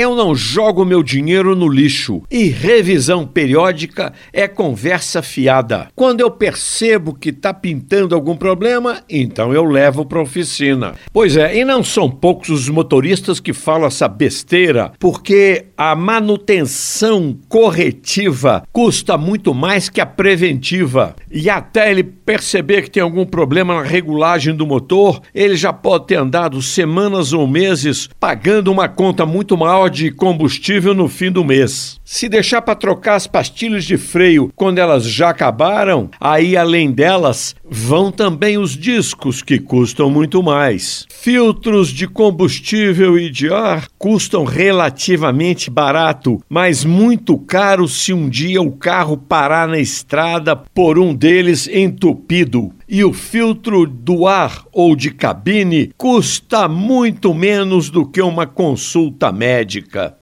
Eu não jogo meu dinheiro no lixo e revisão periódica é conversa fiada. Quando eu percebo que está pintando algum problema, então eu levo para oficina. Pois é, e não são poucos os motoristas que falam essa besteira, porque a manutenção corretiva custa muito mais que a preventiva. E até ele perceber que tem algum problema na regulagem do motor, ele já pode ter andado semanas ou meses pagando uma conta muito maior de combustível no fim do mês. Se deixar para trocar as pastilhas de freio quando elas já acabaram, aí além delas vão também os discos que custam muito mais. Filtros de combustível e de ar custam relativamente barato, mas muito caro se um dia o carro parar na estrada por um deles entupido. E o filtro do ar ou de cabine custa muito menos do que uma consulta médica.